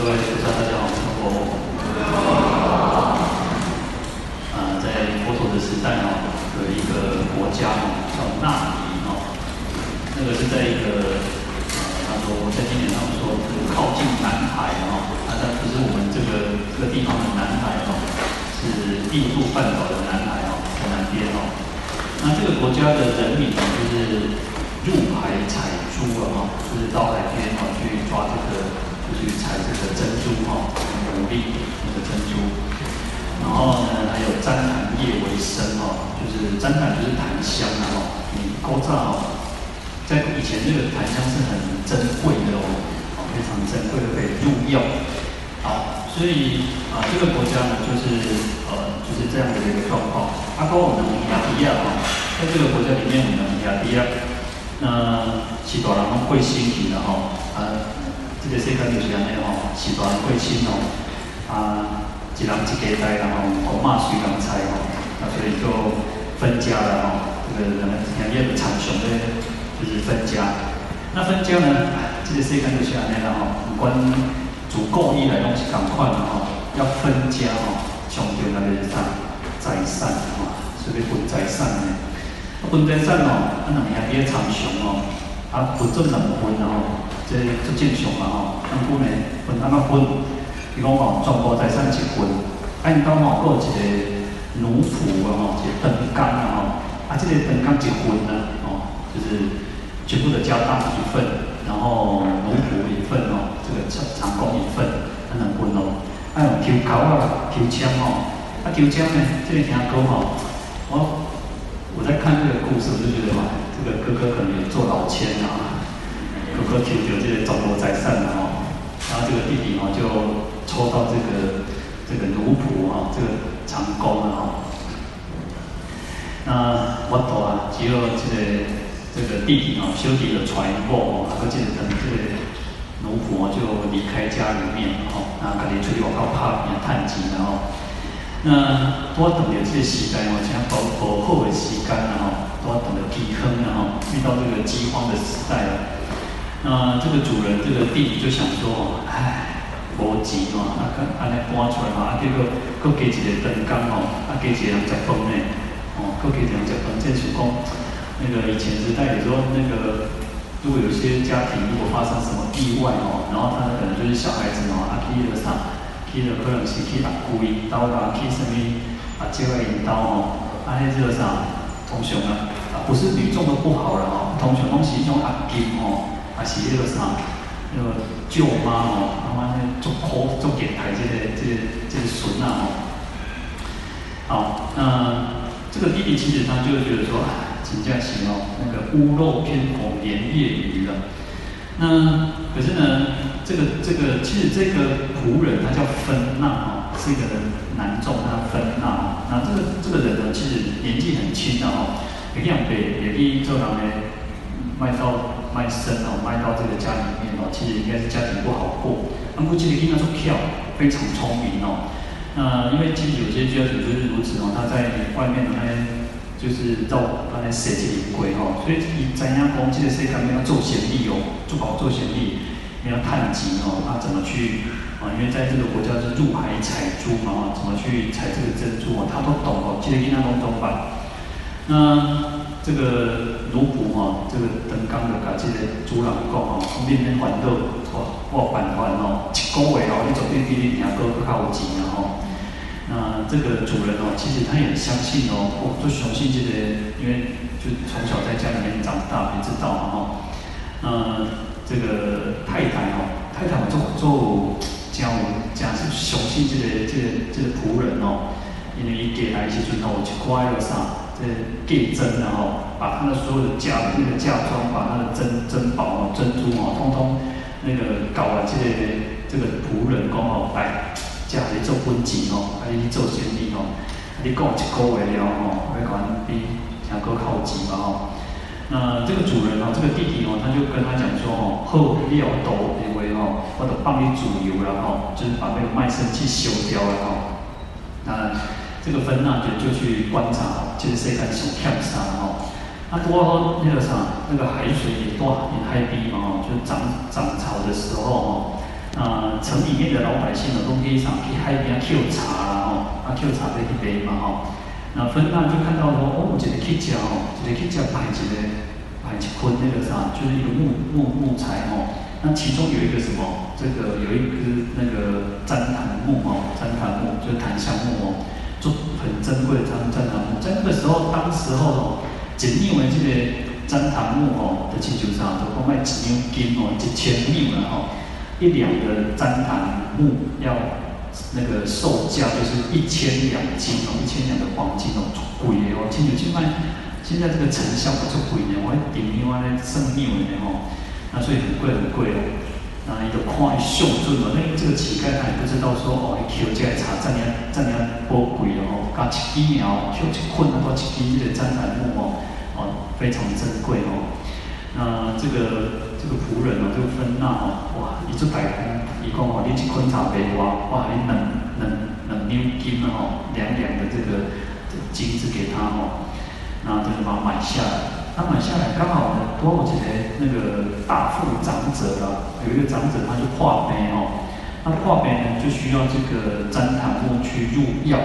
各位菩萨大家好，我啊，在佛陀的时代哦，有一个国家哦，叫纳尼哦，那个是在一个呃，他说在经典上说是靠近南海哦，啊，但不是我们这个这个地方的南海哦，是印度半岛的南海哦，在南边哦。那这个国家的人民呢，就是入海采珠了哈，就是到海边哦去抓这个。去采这个珍珠哈，牡蛎那个珍珠，然后呢，还有旃檀叶为生哈，就是旃檀就是檀香啊哈，你勾扎哦，在以前这个檀香是很珍贵的哦，非常珍贵的可以入药。好，所以啊，这个国家呢，就是呃，就是这样的一个状况。阿高我们亚迪亚哈，在这个国家里面，我们亚迪亚，那其他人会心体的哈，啊。这个世界就是安尼吼，时代过新哦，啊，一人一家代，然后公妈随人猜吼，啊，所以就分家了吼，这个人们行业的长雄咧，就是分家。那分家呢，这个世界就是安尼啦吼，不管足够意来拢是共款的吼，要分家吼，强调那个啥财产吼，所以分财产呢，啊，分财产哦，啊，人行业长雄哦，啊，分做两分哦。这这正常嘛吼，分分呢分安怎分？比如讲吼，全部财产一分，按到吼，搁有一个奴仆啊吼，一个长工啊吼，啊这个长工一分呢，哦，就是全部的家当一份，然后奴仆一份哦，这个长长工一份，安怎分哦？还有抽镐啊，抽签哦，啊抽签呢，这个听讲吼，我我在看这个故事，我就觉得哇，这个哥哥可能有做老千啊。哥哥求求这个中国在上了哦，然后这个弟弟哦就抽到这个这个奴仆啊，这个长工了哈。那我懂啊，只有这个这个弟弟哦，修弟的传播哦，而且等这个奴仆就离开家里面哦，那赶紧出去外口打拼探亲然后，那我等的这个时代哦，像保保后的时间然后，我等的避坑然后，遇到这个饥荒的时代了。那这个主人，这个弟弟就想说，唉，无钱嘛，啊，安尼搬出来嘛，啊，结果搁加一个长工哦，啊，加一个人食饭呢，哦，搁加一个人食饭，这是讲那个以前时代，有时候那个如果有些家庭如果发生什么意外哦，然后他可能就是小孩子哦，啊，去了啥，去了可能是去打鬼刀啦，去什么啊，接个引刀哦，啊，那这个啥，通常啊，啊，不是女众都不好了哦，通常拢是一种阿金哦。还是那个啥，那个舅妈哦，妈妈那做口做电台这个这个这个孙啊哦，好，那这个弟弟其实他就觉得说，请假期哦，那个屋漏偏逢连夜雨了。那可是呢，这个这个其实这个仆人他叫分纳哦，是一个男众，他分纳。那这个这个人呢，其实年纪很轻的哦，也两辈也比做人呢卖到。卖身哦，卖到这个家里面哦，其实应该是家庭不好过。那估计的应该说跳非常聪明哦。那因为其实有些家庭就是如此哦，他在外面那边就是到那边设计灵规哦，所以以怎样讲，这个世界上面要做贤弟哦，做好做贤弟，要探机哦，他怎么去啊？因为在这个国家是入海采珠嘛，怎么去采这个珍珠哦，他都懂哦，其实应该都懂吧。那这个奴仆哈，这个长工就甲这个主人讲吼，面面烦恼，我我办法吼，一个月哦，你总比比你两个更较有钱啊吼。那这个主人哦，其实他也相信哦，我就相信这个，因为就从小在家里面长大，也知道嘛吼。那这个太太哦，太太做做家务，家是相信这个这个这个仆人哦，因为伊过来时阵哦，一块了啥。这给珍然后把他的所有的嫁那个嫁妆，把他的珍珍宝哦、珍珠哦，通通那个搞了这个这个仆人讲哦，来嫁来做婚计哦，还是做生意哦，你过一个月了哦，会管比两个靠几嘛哦。那这个主人哦，这个弟弟哦，他就跟他讲说哦，好料多因为哦，我都帮你煮油了哦，就是把那个卖身契修掉了哦。那。这个分纳就就去观察，就是谁敢想跳沙哦？那多后那个啥，那个海水也多，也海逼嘛哦，就涨涨潮的时候哦，那城里面的老百姓呢，都可以上去海边捡茶啦，吼，啊捡茶在一杯嘛，吼。那芬娜就看到说，哦，这个乞食哦，这个乞食摆一个摆一捆那个啥，就是一个木木木材哦。那其中有一个什么？这个有一个那个旃檀木哦，旃檀木就是檀香木哦，就很珍贵的檀檀木。在那个时候，当时候哦，仅认为这个旃檀木哦的地球上都卖一两金哦，一千两了哦，一两的旃檀木要。那个售价就是一千两金哦，一千两的黄金哦，贵的哦，现在去卖，现在这个成效不是贵的，我顶另外那圣庙的哦，那所以很贵很贵哦，那一个看秀准嘛，那个这个乞丐他也不知道说哦，一捡这个茶这样这样多贵哦，加一枝苗，捡一捆啊，多一枝这个旃檀木哦，哦，非常珍贵哦，那这个。这个仆人哦，就分那哦，哇，一只百工，一共哦，你一捆茶杯哇，哇，你两两两两金哦，两两的这个金子给他哦，那就是把它买下来。他买下来刚好呢，多我几个那个大富长者啊，有一个长者他就化悲哦，那化悲呢就需要这个旃檀木去入药，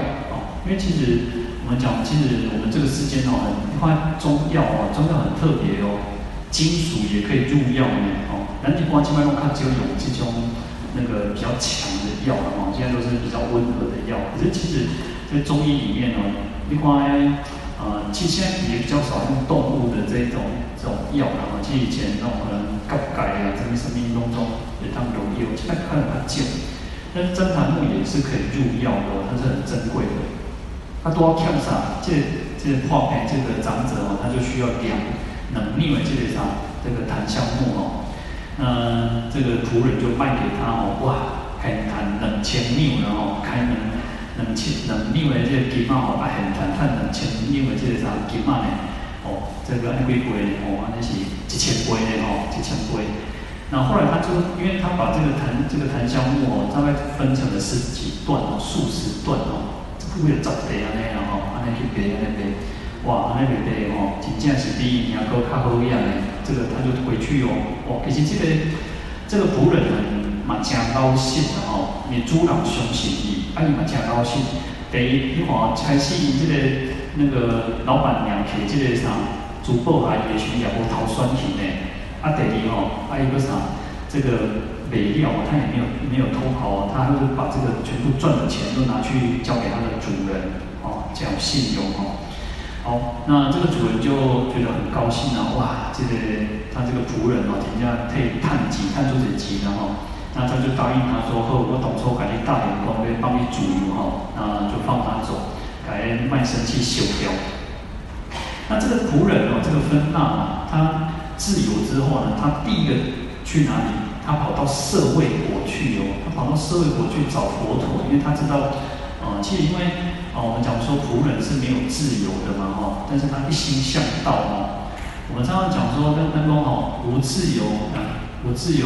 因为其实我们讲，其实我们这个世间哦，很关中药哦，中药很特别哦。金属也可以入药呢，哦，南极光基本上看只有有这种那个比较强的药了，哦，现在都是比较温和的药。可是其实，在中医里面呢，另外，呃，其实现在也比较少用动物的这种这种药了，哦，其实以前那种可能钙钙啊，什么生命当中也当有有，现在看得很见。但是真檀木也是可以入药的，它是很珍贵的。它多看啥？这这化配这个长者哦，他就需要两。能逆为这个啥？这个檀香木哦，嗯这个仆人就卖给他哦，哇，很谈两千两了哦，开门两千能逆为这个金嘛哦，啊很谈谈两千逆为这个啥金嘛呢？哦，这个按贵贵哦，安尼是一千贵的哦，一千贵。那后来他就，因为他把这个檀这个檀香木哦，大概分成了十几段哦，数十段哦，这个有十地安尼啊吼，安尼去卖安尼卖。哇，那个对哦，真正是比伊娘哥较好样的，这个他就回去哦。哦，其实这个这个仆人呢，嘛真高兴的哦，因为主人相信伊，啊伊嘛真高兴。第一，你看开始这个那个老板娘给这个啥珠宝阿姨的时候也无头选去呢。啊，第二吼，啊伊个啥，这个卖料他也没有没有偷跑哦，他就是把这个全部赚的钱都拿去交给他的主人哦，这样信用哦。好，那这个主人就觉得很高兴啊！哇，这个他这个仆人哦，人家可以探急，探出点急了哈。那他就答应他说：“呵，我董错改天大员工，会帮你煮油哈。”那就放他走，改卖身契修掉。那这个仆人哦，这个芬娜啊，他自由之后呢，他第一个去哪里？他跑到社会国去哦，他跑到社会国去找佛陀，因为他知道，呃，其实因为。呃，我们讲说仆人是没有自由的嘛，哈，但是他一心向道嘛。我们常常讲说，跟跟公哈，无自由啊，无自由，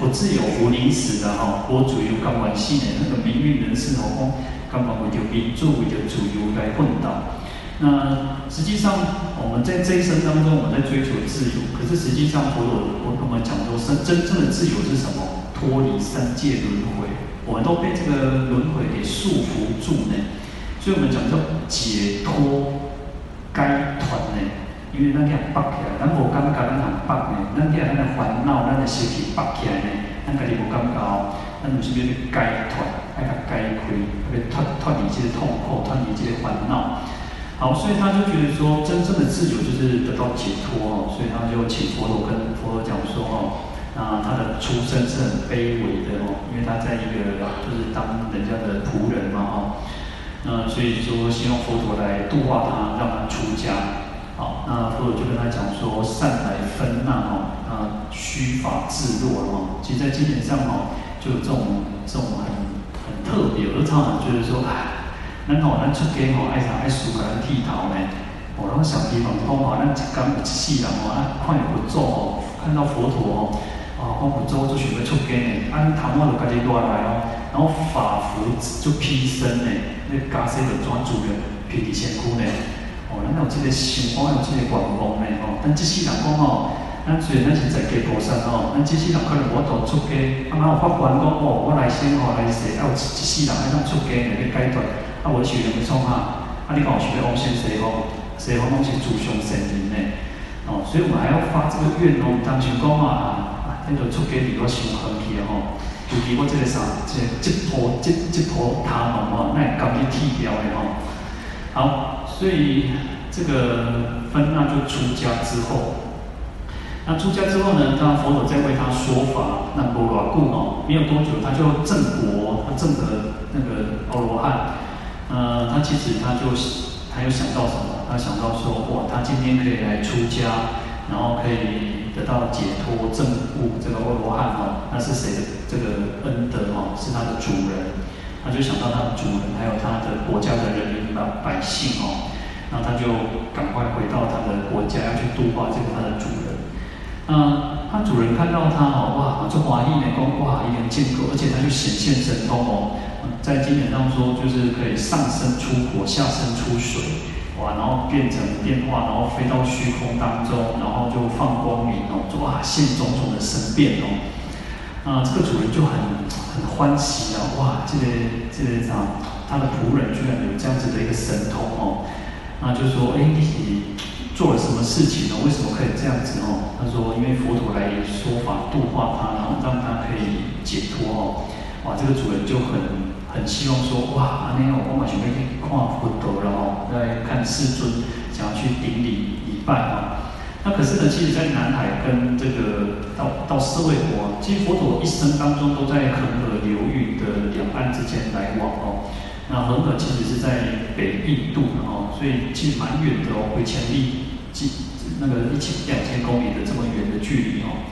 不自由无宁死的哈，佛主有高管系的那个名誉人士，哦，刚刚为了民主，为了自由来奋斗。那实际上，我们在这一生当中，我们在追求自由，可是实际上，佛陀我跟我们讲说，真真正的自由是什么？脱离三界轮回，我们都被这个轮回给束缚住呢。所以我们讲叫解脱该团呢，因为咱俩拔起来，咱无感觉咱很拔呢，咱俩咱的烦恼，咱的习气拔起来呢，咱家己无感觉哦，咱就是要去该团，爱甲该开，要脱脱离这些痛苦，脱离这些烦恼。好，所以他就觉得说，真正的自由就是得到解脱哦，所以他就请佛陀跟佛陀讲说哦，那他的出身是很卑微的哦，因为他在一个就是当人家的仆人嘛哈。那所以说，希望佛陀来度化他，让他出家。好，那佛陀就跟他讲说：“善来分那哦，啊，须发自若哦。其实，在经典上哦，就有这种这种很很特别，我常常觉得说，哎，咱吼，咱出家哦，爱啥爱梳个剃头呢？我那小地方讲哦，咱一干一世人哦，啊，看有佛祖哦，看到佛陀哦，啊，看佛祖就想要出家呢，啊，头毛就家己乱来哦。”然后法服就披身呢，那袈裟就转主人披在身躯呢。哦，咱有即个想法，有即个愿望呢。哦，但一世人讲哦，咱虽然咱是在家菩萨哦，咱这世人可能我度出家，啊，然后法官讲哦，我来生哦来世，啊，有一世人还当出家来去解脱，啊，我是要创哈，啊，你讲我是要往生西方，西方拢是自相善人呢，哦，所以我们还要发这个愿哦，当时讲啊，啊那个出家离我上远去哦，尤其我这个啥，这这波这这波他们哦，那也甘愿剃掉的哦，好，所以这个分那就出家之后。那出家之后呢？当佛陀在为他说法，那不罗故哦，没有多久他就证果，他证得那个阿罗汉。呃，他其实他就他又想到什么？他想到说，哇，他今天可以来出家，然后可以得到解脱证悟，这个阿罗汉哦，那是谁的这个恩德哦？是他的主人。他就想到他的主人，还有他的国家的人民百百姓哦，然后他就赶快回到他的国家，要去度化这个他的主人。嗯，他主人看到他哦，哇，就华丽的讲，哇，一人见过，而且他就显现神通哦，在经典上说，就是可以上升出火，下升出水，哇，然后变成变化，然后飞到虚空当中，然后就放光明哦，哇，现种种的神变哦，啊，这个主人就很很欢喜啊，哇，这个这个啥，他的仆人居然有这样子的一个神通哦，那就说，哎，你。做了什么事情呢？为什么可以这样子哦？他说，因为佛陀来说法度化他，然后让他可以解脱哦。哇，这个主人就很很希望说，哇，那样我马上可以看佛陀了哦，来看世尊，想要去顶礼礼拜啊。那可是呢，其实，在南海跟这个到到舍卫国，其实佛陀一生当中都在恒河流域的两岸之间来往哦。那恒河其实是在北印度哦，所以其实蛮远的哦，回千里。几那个一千两千公里的这么远的距离哦，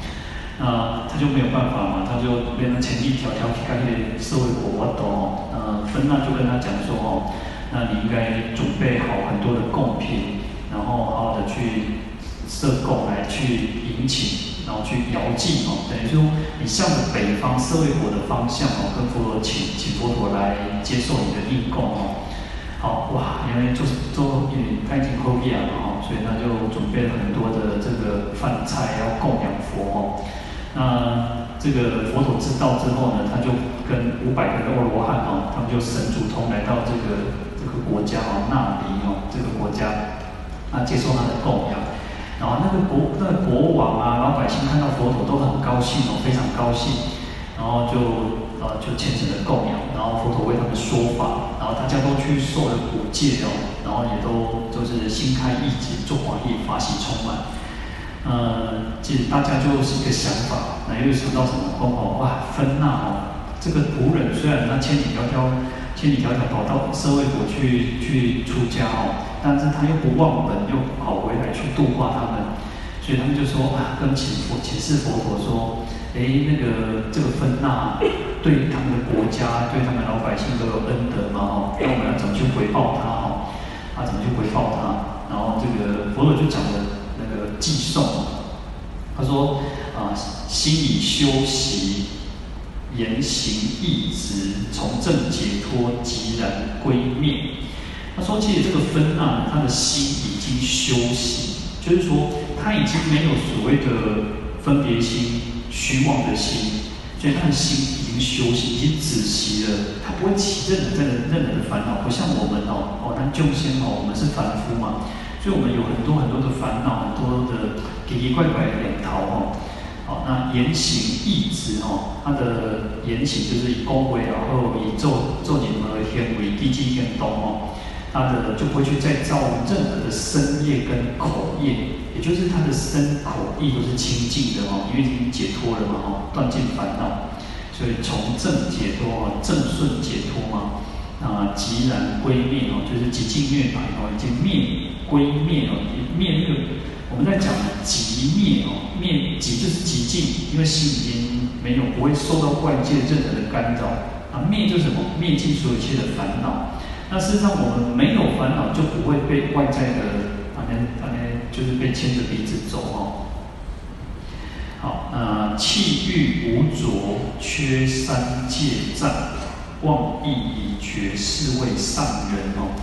那他就没有办法嘛，他就变成前一条条去干预社会活动哦。呃，芬娜就跟他讲说哦，那你应该准备好很多的贡品，然后好好的去设供来去迎请，然后去遥祭哦。等于说你向着北方社会国的方向哦，跟佛陀请请佛陀来接受你的应供哦。好哇，原来就是做因为他已经喝遍了哦，所以他就准备了很多的这个饭菜要供养佛哦。那这个佛陀知道之后呢，他就跟五百个的阿罗汉哦，他们就神主通来到这个这个国家哦，那里哦这个国家，啊接受他的供养。然后那个国那个国王啊，老百姓看到佛陀都很高兴哦，非常高兴，然后就。呃，就虔诚的供养，然后佛陀为他们说法，然后大家都去受了五戒哦，然后也都都是心开意解，做法业法喜充满。呃，其实大家就是一个想法，那又想到什么？哦哇，芬那哦，这个仆人虽然他千里迢迢、千里迢迢跑到社会国去去出家哦，但是他又不忘本，又跑回来去度化他们，所以他们就说啊，跟请佛、请示佛陀说，哎，那个这个芬那。对他们的国家，对他们老百姓都有恩德嘛，哦，那我们要怎么去回报他，哦，他，怎么去回报他？然后这个佛陀就讲了那个偈颂，他说啊，心已修习，言行义直，从正解脱，即然归灭。他说，其实这个分啊，他的心已经修习，就是说他已经没有所谓的分别心、虚妄的心，所以他的心。修行已经止息了，他不会起任何任何的烦恼，不像我们哦哦，但众生哦，我们是凡夫嘛，所以我们有很多很多的烦恼，很多的奇奇怪怪的念头哦。好，那言行义直哦，他的言行就是以恭维，然后以咒咒念而天为地基天东哦，他的就不会去再造任何的身业跟口业，也就是他的身口意都是清净的哦，因为已经解脱了嘛哦，断尽烦恼。所以从正解脱啊，正顺解脱嘛，啊，即然归灭哦，就是极尽涅槃哦，已经灭归灭哦，灭那个我们在讲极灭哦，灭极就是极尽，因为心已经没有不会受到外界任何的干扰啊，灭就是什么？灭尽所有一切的烦恼。那事实上我们没有烦恼，就不会被外在的那啊那就是被牵着鼻子走哦。好，那气欲无着，缺三界障，妄意已绝，是谓上人哦。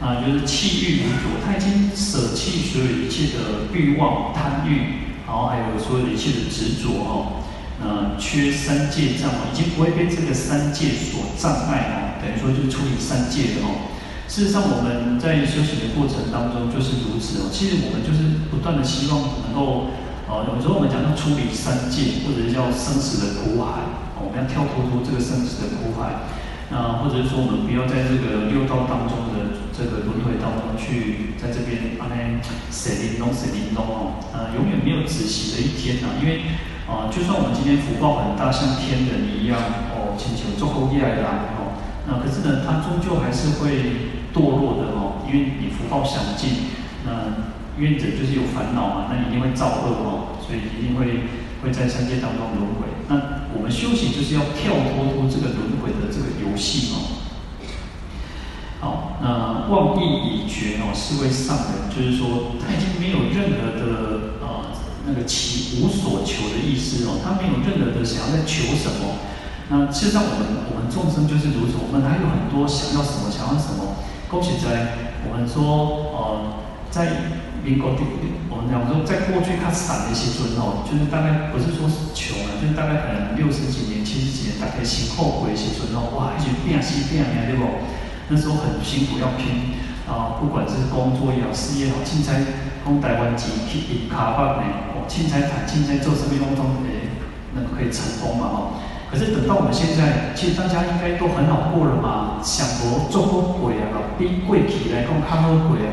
啊，就是气欲无着，他已经舍弃所有一切的欲望、贪欲，然后还有所有一切的执着哦，那，缺三界障哦，已经不会被这个三界所障碍哦，等于说就是处理三界的哦。事实上，我们在修行的过程当中就是如此哦。其实我们就是不断的希望能够，呃，有时候我们讲到处理三界，或者是叫生死的苦海，哦，我们要跳脱出这个生死的苦海。那或者是说，我们不要在这个六道当中的这个轮回当中去，在这边啊，那谁临终谁临终哦，呃，永远没有止息的一天呐。因为啊、呃，就算我们今天福报很大，像天人一样哦，请求做够业来哦，那可是呢，它终究还是会堕落的哦，因为你福报享尽，那愿者就是有烦恼嘛，那一定会造恶哦，所以一定会会在三界当中轮回。那我们修行就是要跳脱出这个轮回的这个游戏哦。好，那妄意已绝哦，是为上人，就是说他已经没有任何的呃那个其无所求的意思哦，他没有任何的想要在求什么。那事实上我们我们众生就是如此，我们还有很多想要什么，想要什么。恭喜在我们说呃在。民国第，我们讲说，在过去他散的一些尊哦，就是大概不是说是穷啊，就是大概可能六十几年、七十几年，大概先后悔一些尊哦，哇，一直变西变啊，对不？那时候很辛苦，要拼啊，不管是工作也好，事业也好，凊彩从台湾籍去印卡巴呢，哦，凊彩谈，凊彩做什么工作，诶，那个可以成功嘛，哦。可是等到我们现在，其实大家应该都很好过了嘛，想佛做过鬼啊，比贵体来讲较好过啊。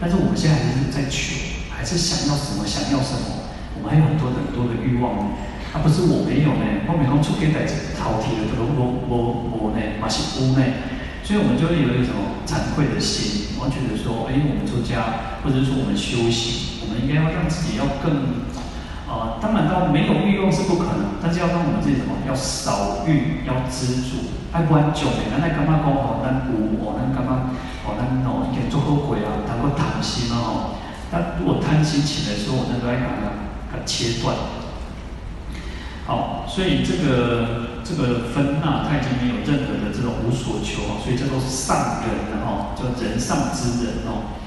但是我们现在还是在求，还是想要什么，想要什么？我们还有很多很多的欲望呢。啊，不是我没有呢，后面讲出给代志逃题了，都我我我呢，马戏屋呢。所以我们就会有一种惭愧的心，完全的说，哎，我们出家，或者说我们修行，我们应该要让自己要更，呃，当然到没有欲望是不可能，但是要让我们自己什么，要少欲，要知足。爱观众的，咱来感觉讲吼，咱有哦，咱感觉哦，咱哦，已经做好过啊，谈过贪心啊吼。但如果贪心起来的时候，我们都爱把它给切断。好，所以这个这个分纳，它已经没有任何的这种无所求啊，所以这都是上人的哦，叫人上之人哦。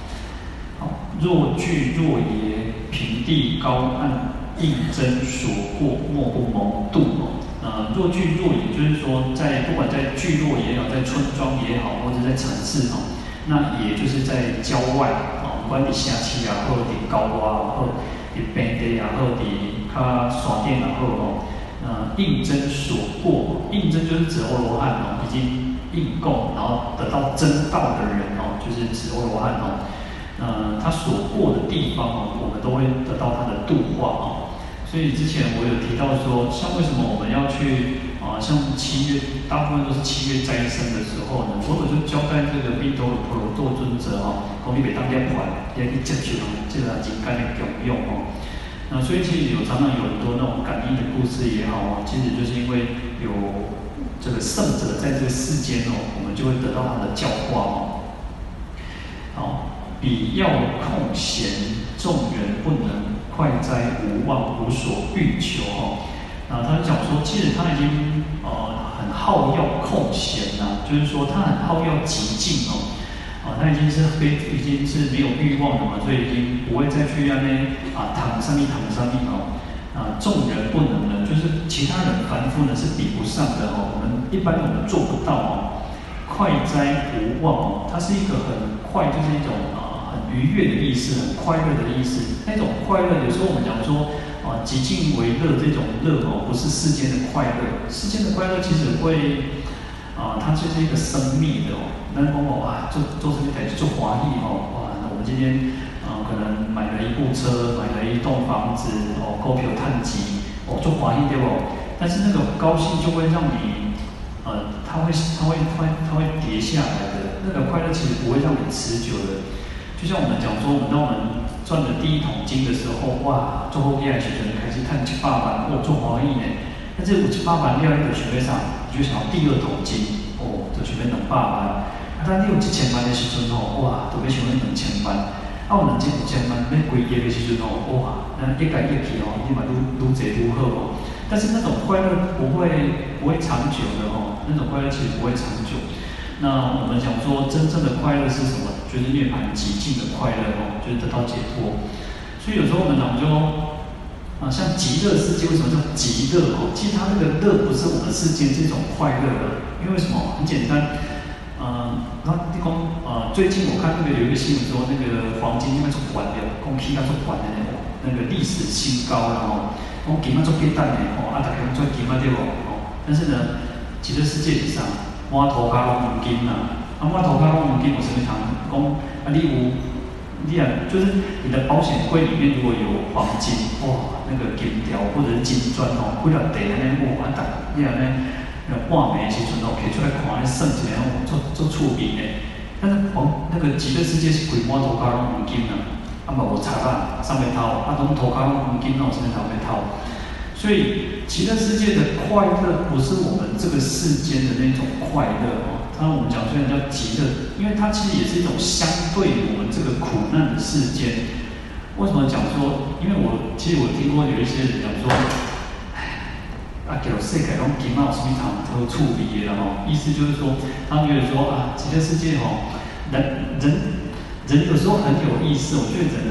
好，若聚若耶，平地高岸，应真所过，莫不蒙度哦。呃，若聚若野，就是说，在不管在聚落也好，在村庄也好，或者在城市哦，那也就是在郊外哦，不管你下棋啊，或者你高洼，或者你平地啊，或者你它耍电啊，或哦，呃，应真所过，应真就是指阿罗汉哦，已经应供，然后得到真道的人哦，就是指阿罗汉哦，呃，他所过的地方哦，我们都会得到他的度化哦。所以之前我有提到说，像为什么我们要去啊，像七月，大部分都是七月斋生的时候呢？佛陀就交代这个毕兜罗婆罗多尊者哈，讲你每当念完，也去接受这个金刚的供用哦。那所以其实有常常有很多那种感应的故事也好啊，其实就是因为有这个圣者在这个世间哦，我们就会得到他的教化哦。好，彼要空闲，众人不能。快哉无望，无所欲求哦。啊，他就讲说，其实他已经呃很好要空闲呐，就是说他很好要极静哦。啊，他已经是非已经是没有欲望了嘛，所以已经不会再去那边啊躺上面躺上面哦。啊，众人不能呢，就是其他人凡夫呢是比不上的哦。我们一般我们做不到哦。快哉无望哦，它是一个很快，就是一种啊。愉悦的意思，很快乐的意思。那种快乐，有时候我们讲说，啊，极尽为乐，这种乐哦，不是世间的快乐。世间的快乐其实会，啊，它就是一个生灭的哦。那某某啊，做做什么台做华丽哦，哇，那我们今天啊，可能买了一部车，买了一栋房子哦，股票探级哦，做华丽对不？但是那种高兴就会让你，呃，它会它会它会它会跌下来的。那个快乐其实不会让你持久的。就像我们讲说，我们当我们赚了第一桶金的时候，哇，做后业其实开始看七八万，哦，做华裔呢。但是五七八万料一个学位上，你就想要第二桶金，哦，就学位两百万。但你有几千万的时阵哦，哇，都要想要两千万。啊，有两千五千万，要归业的时阵哦，哇，那一改一去哦，你嘛愈愈济愈好哦。但是那种快乐不会不会长久的哦，那种快乐其实不会长久。那我们讲说，真正的快乐是什么？就是涅槃寂静的快乐哦，就是得到解脱。所以有时候我们讲就，啊，像极乐世界为什么叫极乐哦？其实它那个乐不是我们世间这种快乐的，因为什么？很简单，嗯、那地方啊，最近我看那个有一个新闻说，那个黄金应该是管的，供气应该是管的那种，那个历史新高了哦，我给嘛做变淡的哦，啊，大家做给嘛对不？哦，但是呢，极乐世界上，满头卡拢黄金呐，啊，满头卡拢黄金，我什么常讲啊，例如。你啊，就是你的保险柜里面如果有黄金，哇，那个金条或者是金砖哦，为了得那个哇，大，你啊那那换煤时阵哦，可以出来看，那算起来哦，做做出名的。但是黄那个极乐世界是规满涂骹拢黄金啊，啊嘛无差啦，上面掏，啊拢涂骹拢黄金哦，上面头没掏。所以极乐世界的快乐不是我们这个世间的那种快乐哦。那我们讲虽然叫极乐，因为它其实也是一种相对我们这个苦难的世间。为什么讲说？因为我其实我听过有一些人讲说，哎，啊，给世界拢金毛什么糖都处理的吼，意思就是说，他们觉得说啊，极乐世界吼，人人人有时候很有意思，我觉得人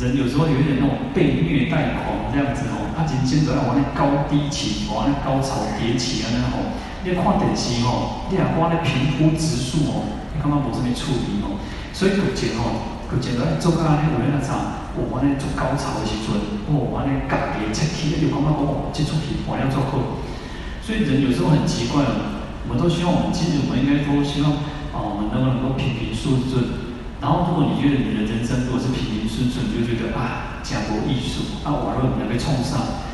人人有时候有一点那种被虐待狂这样子吼，他今天都要往那高低起，往那高潮迭起啊那种。你看电视吼，你啊看那平铺直述吼，你感觉无什么处理吼，所以目前吼，目前都做到安尼有咧那啥，我安尼做高潮的时阵，我安尼家己切起，就感觉讲哦，这出戏还要做好。所以人有时候很奇怪哦，我们都希望，我们其实我们应该都希望，哦，我们能不能够平平顺顺。然后如果你觉得你的人生如果是平平顺顺，就觉得啊，讲无艺术，啊，完了你要被冲上。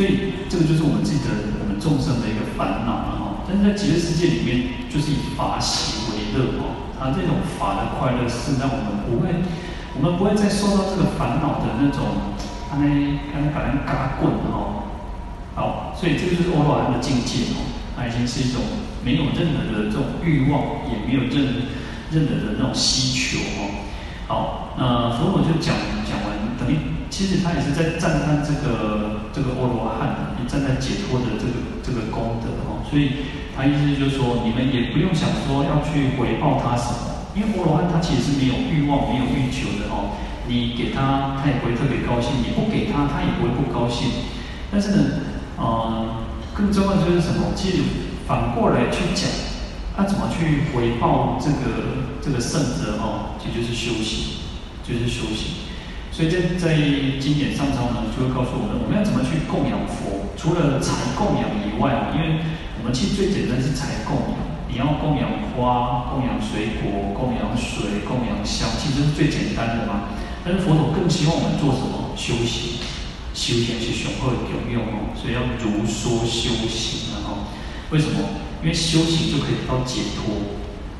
所以这个就是我们自己的我们众生的一个烦恼了哈。但是在极乐世界里面，就是以法喜为乐哈。它这种法的快乐是让我们不会，我们不会再受到这个烦恼的那种，他那他那把人嘎棍哈。好，所以这个就是阿罗汉的境界哦。它已经是一种没有任何的这种欲望，也没有任任何的那种需求哦。好，那佛陀就讲讲完，其实他也是在赞叹这个这个阿罗汉，也赞叹解脱的这个这个功德哦。所以他意思就是说，你们也不用想说要去回报他什么，因为阿罗汉他其实是没有欲望、没有欲求的哦。你给他，他也不会特别高兴；你不给他，他也不会不高兴。但是呢，呃，更重要的就是什么？其实反过来去讲。他怎么去回报这个这个圣者哦？其实就是修行，就是修行。所以在在经典上头呢，就会告诉我们，我们要怎么去供养佛。除了财供养以外，因为我们其实最简单是财供养，你要供养花、供养水果、供养水、供养香，其实是最简单的嘛。但是佛陀更希望我们做什么？修行，修行是雄厚的有用哦。所以要如说修行然后，为什么？因为修行就可以得到解脱。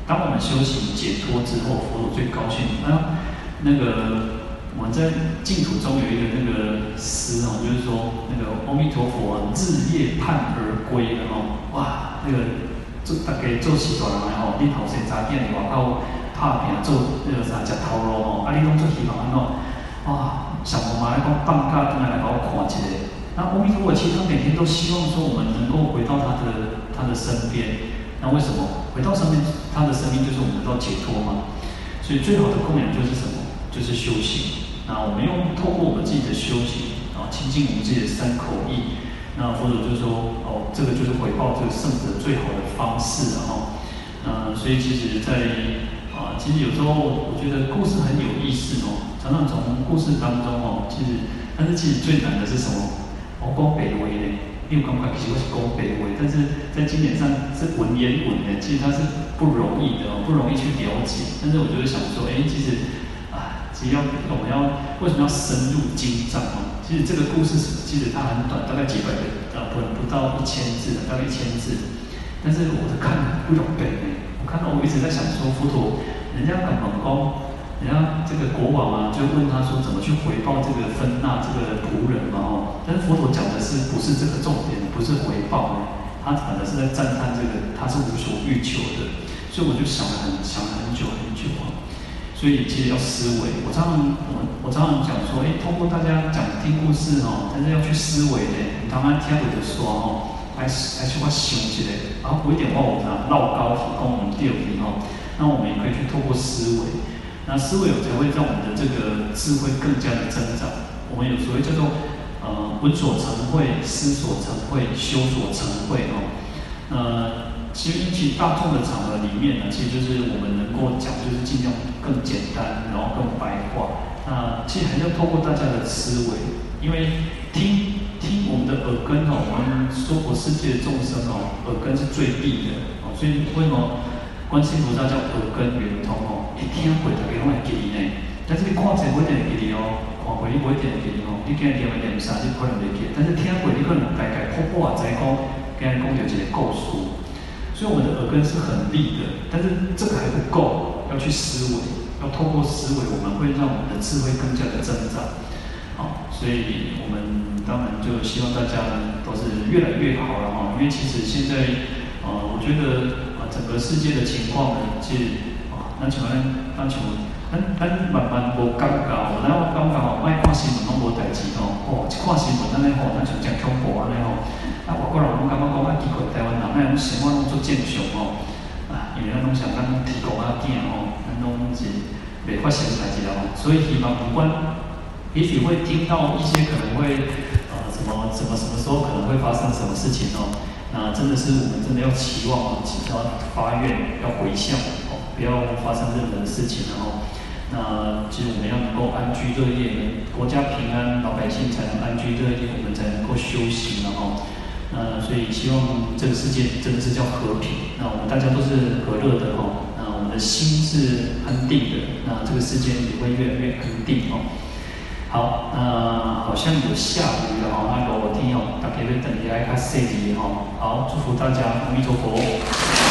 当我们修行解脱之后，佛陀最高兴。啊，那个我们在净土中有一个那个诗哦，就是说那个阿弥陀佛日夜盼而归的哦。哇，那个做大概做事大人来吼，你头先早点外口拍拼做那个啥吃头路哦，啊，你拢做希望安怎？哇，想我妈来讲放假回来来给我看一下。那阿弥陀佛其实他每天都希望说我们能够回到他的。他的身边，那为什么回到身边？他的生命就是我们得到解脱嘛。所以最好的供养就是什么？就是修行。那我们用透过我们自己的修行，然后亲近我们自己的三口意。那佛祖就说：哦，这个就是回报这个圣者最好的方式，然后，呃，所以其实在，啊，其实有时候我觉得故事很有意思哦。常常从故事当中哦，其实，但是其实最难的是什么？我讲白话的。因为刚刚其实我是讲白话，但是在经典上是文言文的，其实它是不容易的，不容易去了解。但是我就是想说，哎，其实，只要我们要为什么要深入经藏啊？其实这个故事是，其实它很短，大概几百个，呃，不不到一千字，大概一千字。但是我是看不懂的，我看到我一直在想说，佛陀，人家很猛攻。人家这个国王啊，就问他说，怎么去回报这个分纳这个仆人嘛？哦，但是佛陀讲的是不是这个重点，不是回报，他反而是在赞叹这个他是无所欲求的。所以我就想了很想了很久很久啊。所以其实要思维，我常常我我常常讲说，哎，通过大家讲听故事哦，但是要去思维的。你刚刚听我的说哦，还是还是我想起来，然后不一点话我们绕高提供我们第二哦，那我们也可以去透过思维。那思维才会让我们的这个智慧更加的增长。我们有所谓叫做呃闻所成慧，思所成慧，修所成慧哦。呃，其实其实大众的场合里面呢，其实就是我们能够讲，就是尽量更简单，然后更白话。那其实还是要透过大家的思维，因为听听我们的耳根哦，我们娑婆世界的众生哦，耳根是最利的哦，所以为什么观世音菩萨叫耳根圆通哦？一听会大家拢会记呢，但是你看者不一定会记哦，看过你不一定会记哦，你今日念一念三你可能会记，但是听过你可能大概破破啊，再讲跟人讲有一个故事，所以我们的耳根是很利的，但是这个还不够，要去思维。要透过思维，我们会让我们的智慧更加的增长。好，所以我们当然就希望大家都是越来越好了哈。因为其实现在，呃，我觉得啊，整个世界的情况呢，其实啊，那像咱，那像咱咱慢慢无感觉，然后感觉哦，爱看新闻拢无代志哦，哦，一看新闻安尼吼，咱像真恐怖安尼吼。啊，外国人拢感觉讲啊，奇怪，台湾人那种生活拢做正常哦，啊，因为咱拢想咱提高啊囝哦。东西没发现出来，知道吗？所以希望不管，也许会听到一些可能会呃什么什么什么时候可能会发生什么事情哦。那真的是我们真的要期望哦，祈祷发愿，要回向哦，不要发生任何事情然后。那其实我们要能够安居乐业，国家平安，老百姓才能安居乐业，我们才能够修行然后。呃所以希望这个世界真的是叫和平，那我们大家都是和乐的哦。那我们的心是安定的，那这个世界也会越来越安定哦。好，那好像有下雨了哦，那个我听哦，大家要等一下，看下雨哦。好，祝福大家，阿弥陀佛。